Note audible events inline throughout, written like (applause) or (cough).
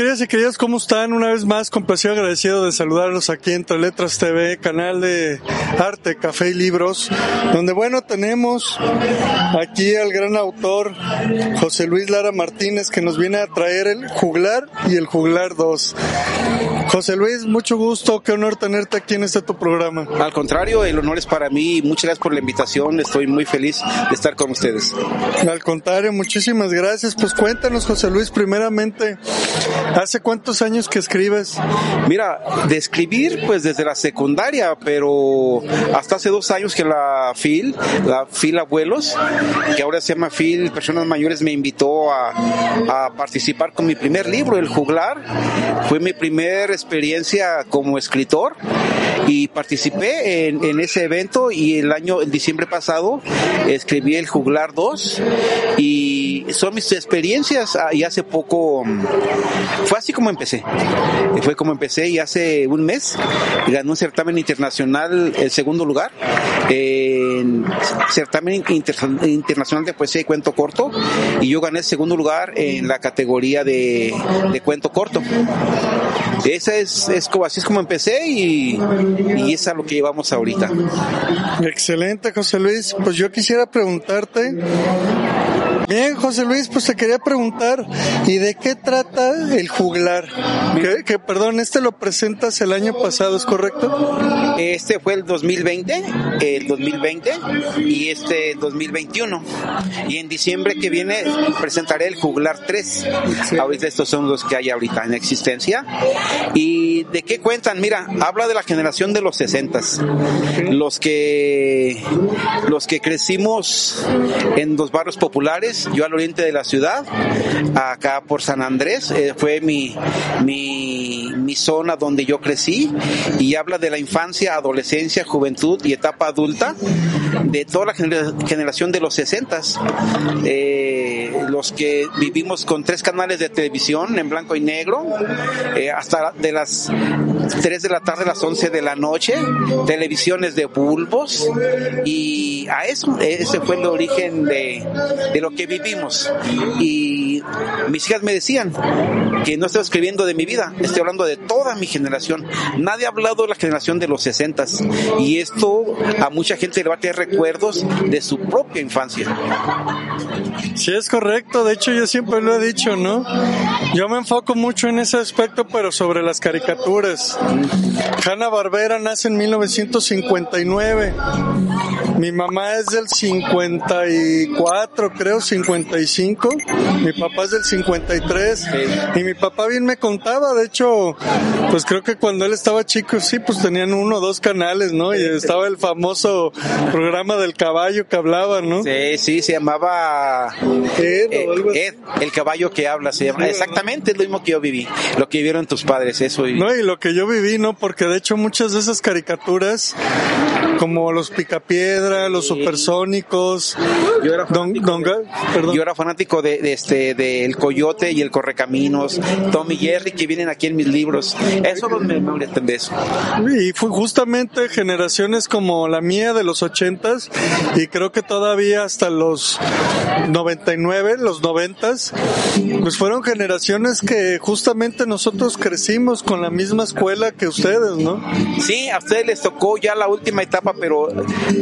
queridas y queridos, ¿cómo están? Una vez más, complacido agradecido de saludarlos aquí Entre Letras TV, canal de arte, café y libros, donde bueno, tenemos aquí al gran autor José Luis Lara Martínez que nos viene a traer el Juglar y el Juglar 2. José Luis, mucho gusto, qué honor tenerte aquí en este tu programa. Al contrario, el honor es para mí, muchas gracias por la invitación, estoy muy feliz de estar con ustedes. Al contrario, muchísimas gracias. Pues cuéntanos, José Luis, primeramente, ¿Hace cuántos años que escribes? Mira, de escribir pues desde la secundaria, pero hasta hace dos años que la FIL, la FIL Abuelos, que ahora se llama FIL Personas Mayores, me invitó a, a participar con mi primer libro, El Juglar. Fue mi primera experiencia como escritor y participé en, ese evento y el año, en diciembre pasado, escribí El Juglar 2 y son mis experiencias ah, y hace poco fue así como empecé. Fue como empecé y hace un mes gané un certamen internacional, el segundo lugar, en certamen internacional de poesía y cuento corto, y yo gané el segundo lugar en la categoría de, de cuento corto. Esa es, es como, así es como empecé y, y es a lo que llevamos ahorita. Excelente, José Luis. Pues yo quisiera preguntarte Bien, José Luis, pues te quería preguntar, ¿y de qué trata el juglar? Que, que, perdón, este lo presentas el año pasado, ¿es correcto? Este fue el 2020, el 2020 y este 2021. Y en diciembre que viene presentaré el juglar 3. Sí. Ahorita estos son los que hay ahorita en existencia. ¿Y de qué cuentan? Mira, habla de la generación de los 60 los que los que crecimos en los barrios populares yo al oriente de la ciudad, acá por San Andrés, eh, fue mi, mi, mi zona donde yo crecí y habla de la infancia, adolescencia, juventud y etapa adulta de toda la generación de los 60, eh, los que vivimos con tres canales de televisión en blanco y negro, eh, hasta de las 3 de la tarde a las 11 de la noche, televisiones de bulbos y a eso, ese fue el origen de, de lo que vivimos. Y mis hijas me decían que no estoy escribiendo de mi vida, estoy hablando de toda mi generación. Nadie ha hablado de la generación de los 60 y esto a mucha gente le va a tener recuerdos de su propia infancia. Sí, es correcto. De hecho, yo siempre lo he dicho, ¿no? Yo me enfoco mucho en ese aspecto, pero sobre las caricaturas. Hanna Barbera nace en 1959. Mi mamá es del 54, creo, 55. Mi papá es del 53. Y mi papá bien me contaba, de hecho, pues creo que cuando él estaba chico, sí, pues tenían uno o dos canales, ¿no? Y estaba el famoso programa del caballo que hablaba, ¿no? Sí, sí, se llamaba Ed, eh, Ed el caballo que habla, se llama. Exactamente es lo mismo que yo viví, lo que vivieron tus padres, eso. Y... No, y lo que yo viví, ¿no? Porque de hecho muchas de esas caricaturas, como los Picapiedra, los Supersónicos, yo era fanático, don, don, perdón. Yo era fanático de, de este, del de Coyote y el Correcaminos, Tommy Jerry, que vienen aquí en mis libros. Eso no me, me de eso. Y fue justamente generaciones como la mía de los ochentas, y creo que todavía hasta los 99, los noventas, pues fueron generaciones que justamente nosotros crecimos con la misma escuela que ustedes, ¿no? Sí, a ustedes les tocó ya la última etapa, pero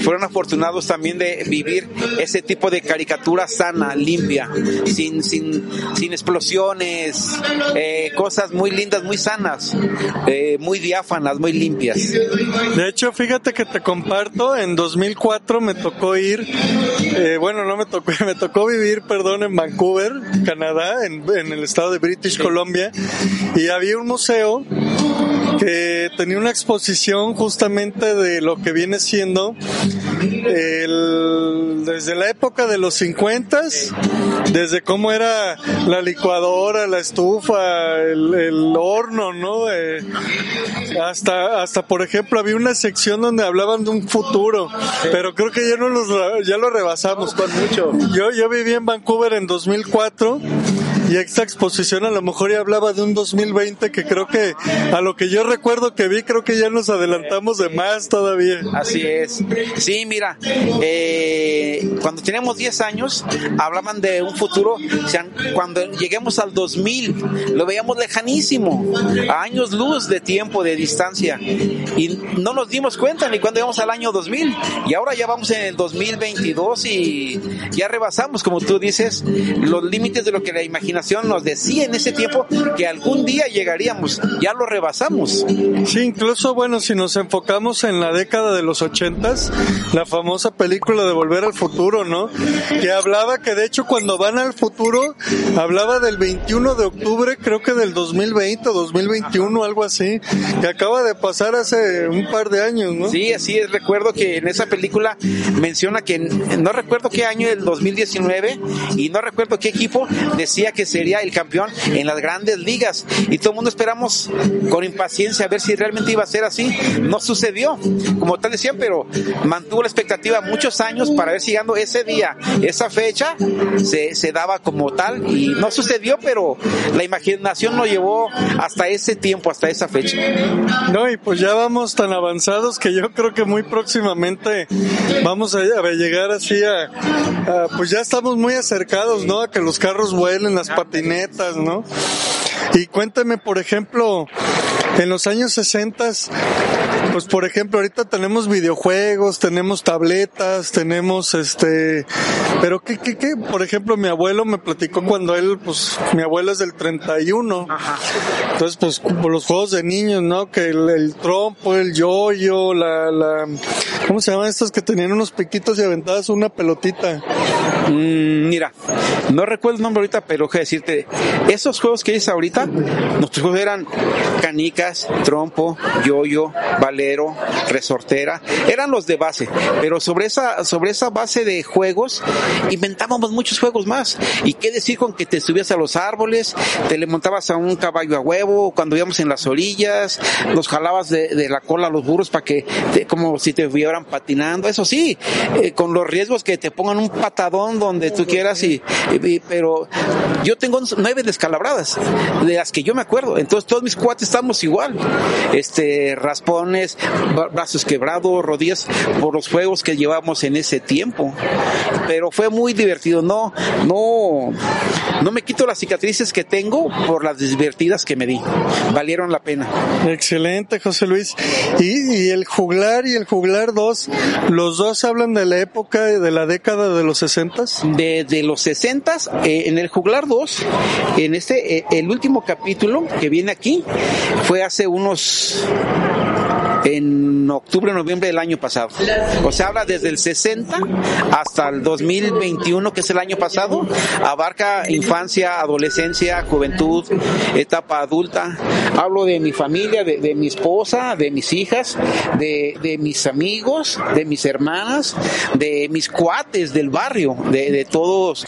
fueron afortunados también de vivir ese tipo de caricatura sana, limpia, sin, sin sin, sin explosiones, eh, cosas muy lindas, muy sanas, eh, muy diáfanas, muy limpias. De hecho, fíjate que te comparto, en 2004 me tocó ir, eh, bueno, no me tocó, (laughs) me tocó vivir, perdón, en Vancouver, Canadá, en, en el estado de British Columbia, y había un museo que tenía una exposición justamente de lo que viene siendo el, desde la época de los 50, desde cómo era la licuadora, la estufa, el, el horno, ¿no? Eh, hasta, hasta, por ejemplo, había una sección donde hablaban de un futuro, pero creo que ya no los, ya lo rebasamos. con mucho. Yo, yo viví en Vancouver en 2004 y esta exposición a lo mejor ya hablaba de un 2020 que creo que a lo que yo recuerdo que vi creo que ya nos adelantamos de más todavía. Así es. Sí, mira, eh, cuando teníamos 10 años hablaban de un futuro, o sea, cuando lleguemos al 2000 lo veíamos lejanísimo, a años luz de tiempo, de distancia y no nos dimos cuenta ni cuando llegamos al año 2000 y ahora ya vamos en el 2022 y ya rebasamos, como tú dices, los límites de lo que la imaginación nos decía en ese tiempo que algún día llegaríamos, ya lo rebasamos. Sí, incluso bueno, si nos enfocamos en la década de los ochentas, la famosa película de Volver al Futuro, ¿no? Que hablaba que de hecho cuando van al futuro, hablaba del 21 de octubre, creo que del 2020 o 2021, algo así, que acaba de pasar hace un par de años, ¿no? Sí, así es, recuerdo que en esa película menciona que no recuerdo qué año, el 2019, y no recuerdo qué equipo decía que sería el campeón en las grandes ligas. Y todo el mundo esperamos con impaciencia a ver si realmente iba a ser así. No sucedió, como tal decían, pero mantuvo la expectativa muchos años para ver si llegando ese día, esa fecha, se, se daba como tal. Y no sucedió, pero la imaginación lo llevó hasta ese tiempo, hasta esa fecha. No, y pues ya vamos tan avanzados que yo creo que muy próximamente vamos a llegar así a, a, pues ya estamos muy acercados, ¿no? A que los carros vuelen, las patinetas, ¿no? Y cuéntame, por ejemplo, en los años 60, pues por ejemplo, ahorita tenemos videojuegos, tenemos tabletas, tenemos este, pero qué, qué, qué, por ejemplo, mi abuelo me platicó cuando él, pues mi abuelo es del 31, Ajá. entonces pues los juegos de niños, ¿no? Que el, el trompo, el yoyo, la, la, ¿cómo se llaman estos que tenían unos piquitos y aventadas una pelotita? Mm, mira, no recuerdo el nombre ahorita, pero que decirte, esos juegos que dices ahorita, nuestros juegos eran canicas, trompo, yoyo, resortera, eran los de base, pero sobre esa, sobre esa base de juegos inventábamos muchos juegos más. Y qué decir con que te subías a los árboles, te le montabas a un caballo a huevo, cuando íbamos en las orillas, los jalabas de, la cola a los burros para que, te, como si te vieran patinando, eso sí, eh, con los riesgos que te pongan un patadón donde tú quieras y pero yo tengo nueve descalabradas, de las que yo me acuerdo, entonces todos mis cuates estamos igual, este, raspones, brazos quebrados, rodillas, por los juegos que llevamos en ese tiempo, pero fue muy divertido, no, no, no me quito las cicatrices que tengo por las divertidas que me di, valieron la pena. Excelente, José Luis. Y, y el juglar y el juglar 2, los dos hablan de la época de la década de los 60 de, de, los 60 eh, en el juglar 2 en este eh, el último capítulo que viene aquí fue hace unos en octubre, noviembre del año pasado. O sea, habla desde el 60 hasta el 2021, que es el año pasado. Abarca infancia, adolescencia, juventud, etapa adulta. Hablo de mi familia, de, mi esposa, de mis hijas, de, mis amigos, de mis hermanas, de mis cuates del barrio, de todos.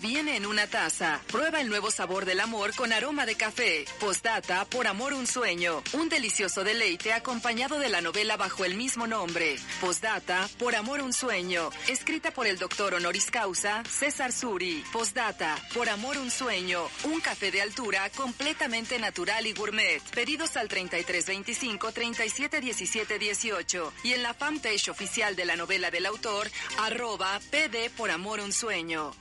Viene en una taza. Prueba el nuevo sabor del amor con aroma de café. Postdata, por amor un sueño. Un delicioso deleite acompañado de la novela bajo el mismo nombre. Postdata, por amor un sueño. Escrita por el doctor honoris causa César Suri. Postdata, por amor un sueño. Un café de altura completamente natural y gourmet. Pedidos al 3325 3717 18 y en la fanpage oficial de la novela del autor, arroba PD por amor un sueño.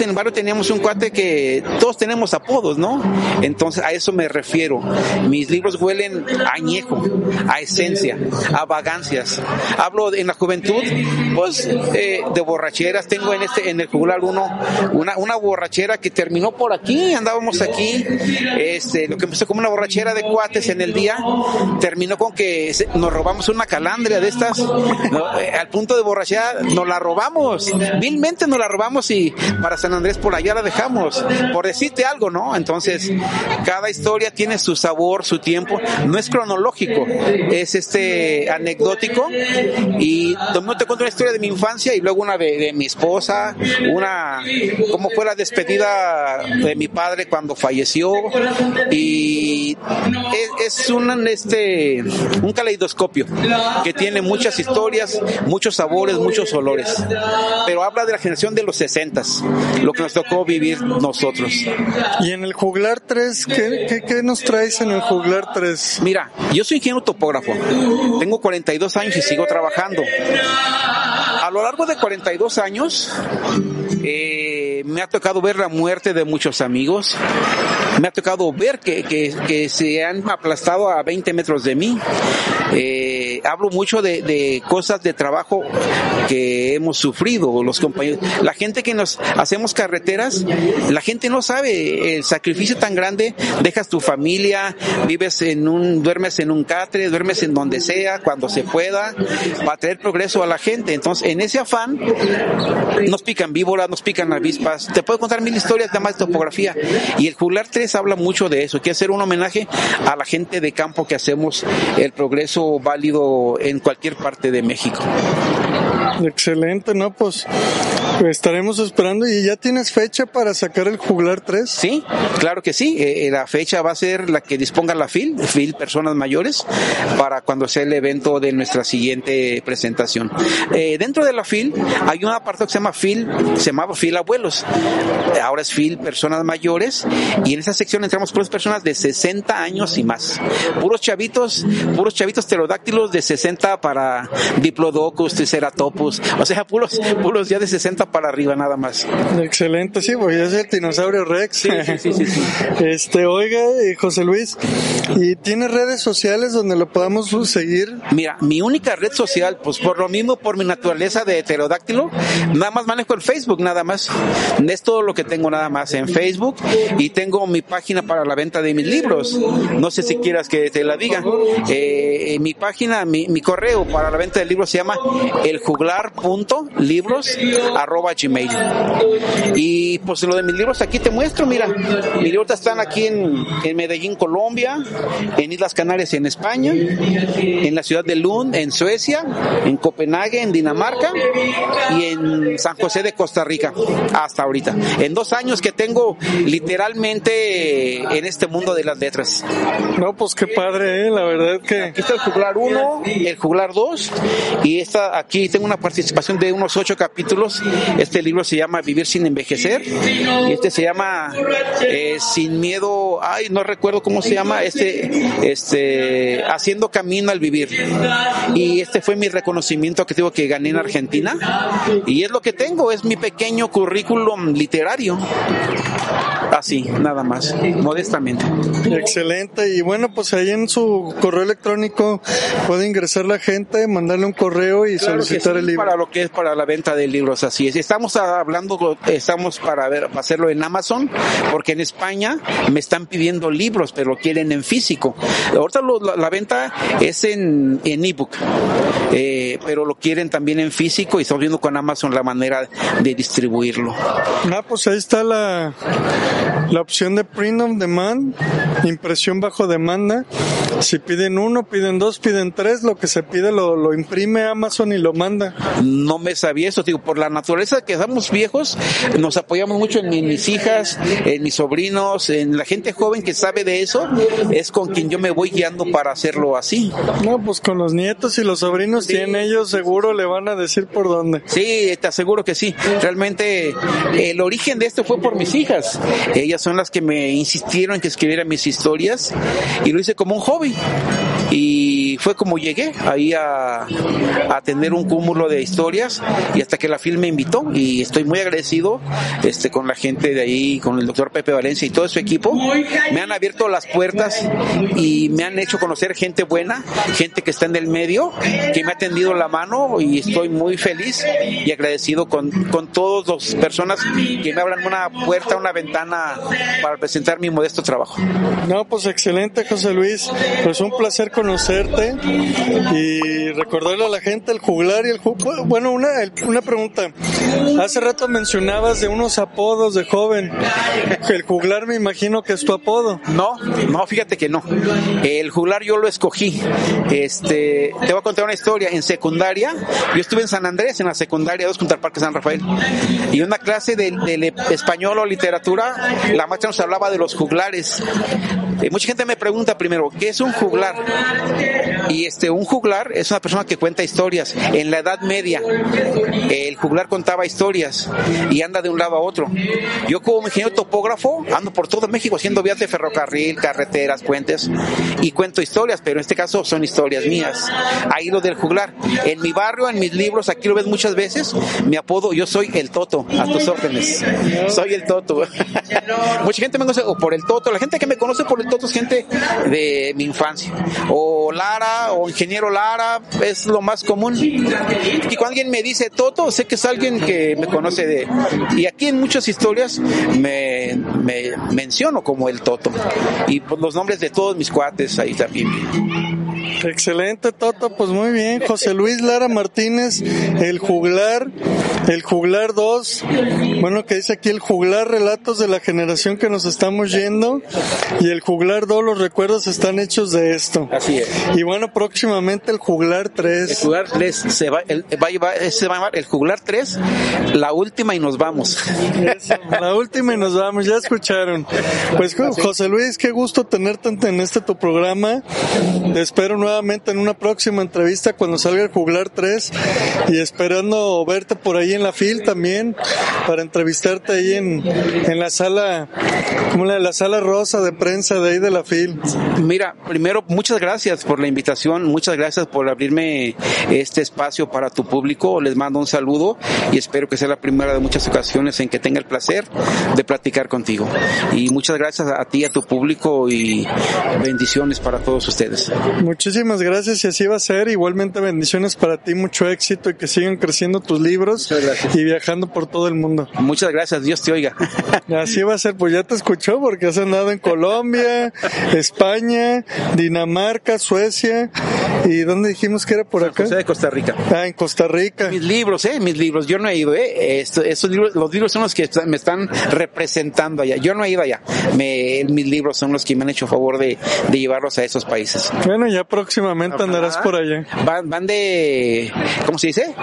En el barrio teníamos un cuate que todos tenemos apodos, ¿no? Entonces a eso me refiero. Mis libros huelen a añejo, a esencia, a vagancias. Hablo de- en la juventud, pues eh, de borracheras. Tengo en este en el jugular uno una, borrachera que terminó por aquí, andábamos aquí. Este, lo que empezó como una borrachera de cuates en el día, terminó con que nos robamos una calandria de estas, ¿no? Eh, al punto de borrachera, nos la robamos, vilmente nos la robamos y para Andrés por allá la dejamos, por decirte algo, ¿no? Entonces, cada historia tiene su sabor, su tiempo, no es cronológico, es este anecdótico. Y no te cuento una historia de mi infancia y luego una de, mi esposa, una, cómo fue la despedida de mi padre cuando falleció. Y es, es un, este, un caleidoscopio que tiene muchas historias, muchos sabores, muchos olores, pero habla de la generación de los sesentas, lo que nos tocó vivir nosotros. Y en el juglar 3, ¿qué, qué, qué nos traes en el juglar 3? Mira, yo soy ingeniero topógrafo, tengo 42 años y sigo trabajando. A lo largo de 42 años, eh, me ha tocado ver la muerte de muchos amigos, me ha tocado ver que, que, que se han aplastado a 20 metros de mí. Eh, hablo mucho de, cosas de trabajo que hemos sufrido, los compañeros. La gente que nos hacemos carreteras, la gente no sabe el sacrificio tan grande, dejas tu familia, vives en un, duermes en un catre, duermes en donde sea, cuando se pueda, para traer progreso a la gente. Entonces, en ese afán, nos pican víboras, nos pican avispas. Te puedo contar mil historias nada más de topografía. Y el Juglar 3 habla mucho de eso. Quiere hacer un homenaje a la gente de campo que hacemos el progreso válido en cualquier parte de México. Excelente, ¿no? Pues estaremos esperando. ¿Y ya tienes fecha para sacar el juglar 3? Sí, claro que sí. Eh, eh, la fecha va a ser la que disponga la FIL, FIL Personas Mayores, para cuando sea el evento de nuestra siguiente presentación. Eh, dentro de la FIL hay un apartado que se llama FIL, se llamaba FIL Abuelos. Ahora es FIL Personas Mayores y en esa sección entramos puras personas de 60 años y más. Puros chavitos, puros chavitos pterodáctilos de 60 para Diplodocus, Triceratopus, o sea, puros, puros ya de 60 para arriba nada más. Excelente, sí, porque es el dinosaurio Rex. (laughs) Este, oiga, eh, José Luis, ¿y tiene redes sociales donde lo podamos seguir? Mira, mi única red social, pues por lo mismo, por mi naturaleza de heterodáctilo, nada más manejo el Facebook, nada más. Es todo lo que tengo nada más en Facebook y tengo mi página para la venta de mis libros. No sé si quieras que te la diga. Eh, mi página, mi, mi correo para la venta de libros se llama eljuglar.libros arroba gmail. Y pues lo de mis libros aquí te muestro, mira, mis libros están aquí en, en Medellín, Colombia, en Islas Canarias, en España, en la ciudad de Lund, en Suecia, en Copenhague, en Dinamarca y en San José de Costa Rica, hasta ahorita. En dos años que tengo literalmente en este mundo de las letras. No, pues qué padre, ¿eh? la verdad que... Aquí está el juglar 1, el juglar 2 y esta, aquí tengo una participación de unos ocho capítulos. Este libro se llama Vivir sin envejecer y este se llama eh, Sin miedo ay, no recuerdo cómo se llama, este, este, Haciendo Camino al Vivir. Y este fue mi reconocimiento que tengo que gané en Argentina. Y es lo que tengo, es mi pequeño currículum literario. Así, nada más, modestamente. Excelente. Y bueno, pues ahí en su correo electrónico puede ingresar la gente, mandarle un correo y solicitar el libro. Para lo que es para la venta de libros, así es. Estamos hablando, estamos para ver, para hacerlo en Amazon, porque en España me están pidiendo libros, pero lo quieren en físico. Ahorita la, venta es en en ebook, eh, pero lo quieren también en físico y estamos viendo con Amazon la manera de distribuirlo. Ah, pues ahí está la, la opción de print on demand, impresión bajo demanda. Si piden uno, piden dos, piden tres, lo que se pide lo, lo imprime Amazon y lo manda. No me sabía eso, digo, por la naturaleza que somos viejos, nos apoyamos mucho en, mis hijas, en mis sobrinos, en la gente joven que sabe de eso, es con quien yo me voy guiando para hacerlo así. No, pues con los nietos y los sobrinos tienen ellos, seguro le van a decir por dónde. Sí, te aseguro que sí. Realmente el origen de esto fue por mis hijas. Ellas son las que me insistieron en que escribiera mis historias y lo hice como un hobby. Y fue como llegué ahí a, tener un cúmulo de historias y hasta que la film me invitó y estoy muy agradecido este, con la gente de ahí, con el doctor Pepe Valencia y todo su equipo. Me han abierto las puertas y me han hecho conocer gente buena, gente que está en el medio, que me ha tendido la mano y estoy muy feliz y agradecido con, con todas las personas que me abran una puerta, una ventana para presentar mi modesto trabajo. No, pues excelente José Luis, pues un placer conocerte y recordarle a la gente el juglar y el juglar. Bueno, una, una pregunta. Hace rato mencionabas de unos apodos de joven. El juglar me imagino que es tu apodo. No, no, fíjate que no. El juglar yo lo escogí. Este, te voy a contar una historia. En secundaria, yo estuve en San Andrés, en la secundaria 2 contra el Parque San Rafael. Y una clase de, de español o literatura, la maestra nos hablaba de los juglares. Eh, mucha gente me pregunta primero, ¿qué es un juglar? Y este, un juglar es una persona que cuenta historias. En la Edad Media, el juglar contaba historias y anda de un lado a otro. Yo como ingeniero topógrafo ando por todo México haciendo vías de ferrocarril, carreteras, puentes y cuento historias, pero en este caso son historias mías. Ahí lo del juglar. En mi barrio, en mis libros, aquí lo ves muchas veces, mi apodo, yo soy el Toto, a tus órdenes. Soy el Toto. (laughs) Mucha gente me conoce por el Toto. La gente que me conoce por el Toto es gente de mi infancia. O O ingeniero Lara, es lo más común. Y cuando alguien me dice Toto, sé que es alguien que me conoce de... Y aquí en muchas historias me, me menciono como el Toto. Y pues, los nombres de todos mis cuates ahí también. Excelente, Toto. Pues muy bien. José Luis Lara Martínez, el juglar, el juglar 2. Bueno, que dice aquí el juglar relatos de la generación que nos estamos yendo. Y el juglar 2, los recuerdos están hechos de esto. Así es. Y bueno, próximamente el juglar 3. El juglar 3 se va, el, va, se va a llamar el juglar 3, la última y nos vamos. la última y nos vamos, ya escucharon. Pues José Luis, qué gusto tenerte en este tu programa. Te espero nuevamente en una próxima entrevista cuando salga el Juglar 3 y esperando verte por ahí en la FIL también para entrevistarte ahí en, en la sala, como la, la sala rosa de prensa de ahí de la FIL. Mira, primero muchas gracias por la invitación, muchas gracias por abrirme este espacio para tu público, les mando un saludo y espero que sea la primera de muchas ocasiones en que tenga el placer de platicar contigo. Y muchas gracias a ti, a tu público y bendiciones para todos ustedes. Muchísimas gracias y así va a ser. Igualmente bendiciones para ti, mucho éxito y que sigan creciendo tus libros y viajando por todo el mundo. Muchas gracias, Dios te oiga. (laughs) Así va a ser, pues ya te escuchó porque has andado en Colombia, España, Dinamarca, Suecia y ¿dónde dijimos que era por acá? de Costa Rica. Ah, en Costa Rica. Mis libros, eh, mis libros, yo no he ido, eh. estos libros, los libros son los que me están representando allá. Yo no he ido allá. Me, mis libros son los que me han hecho favor de, de llevarlos a esos países. Bueno, ya próximamente andarás por allá. Van, van de, ¿cómo se dice?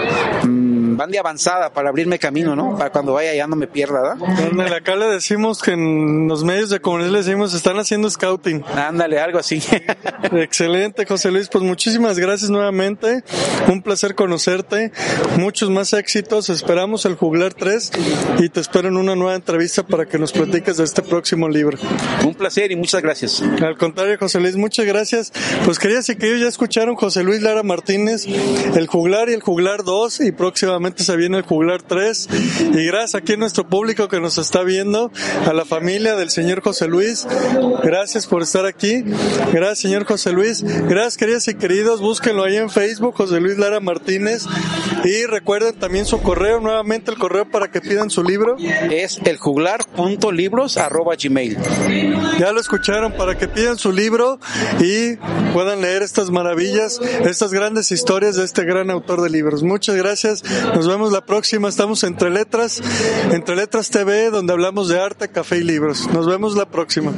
Mm, van de avanzada para abrirme camino, ¿no? Para cuando vaya ya no me pierda, ¿verdad? acá le decimos que en los medios de comunidad le decimos están haciendo scouting. Ándale, algo así. (laughs) Excelente, José Luis. Pues muchísimas gracias nuevamente. Un placer conocerte. Muchos más éxitos. Esperamos el Juglar 3 y te espero en una nueva entrevista para que nos platiques de este próximo libro. Un placer y muchas gracias. Al contrario, José Luis, muchas gracias. Pues querías y que ellos ya escucharon José Luis Lara Martínez, el Juglar y el Juglar 2 y próximamente se viene el Juglar 3. Y gracias aquí a nuestro público que nos está viendo, a la familia del señor José Luis. Gracias por estar aquí. Gracias, señor José Luis. Gracias, queridas y queridos. Búsquenlo ahí en Facebook, José Luis Lara Martínez. Y recuerden también su correo, nuevamente el correo para que pidan su libro. Es eljuglar.libros.gmail. Ya lo escucharon, para que pidan su libro y puedan leer estas maravillas, estas grandes historias de este gran autor de libros. Muchas gracias. Nos vemos la próxima. Estamos entre letras, entre letras TV, donde hablamos de arte, café y libros. Nos vemos la próxima.